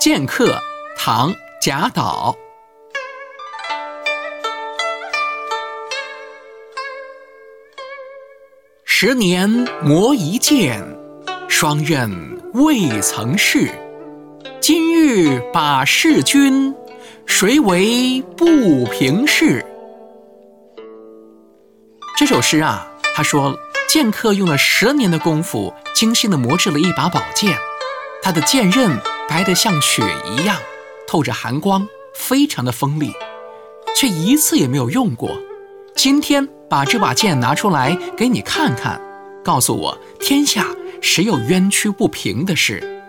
剑客，唐·贾岛。十年磨一剑，双刃未曾试。今日把示君，谁为不平事？这首诗啊，他说剑客用了十年的功夫，精心的磨制了一把宝剑，他的剑刃白的像雪一样，透着寒光，非常的锋利，却一次也没有用过。今天把这把剑拿出来给你看看，告诉我天下谁有冤屈不平的事？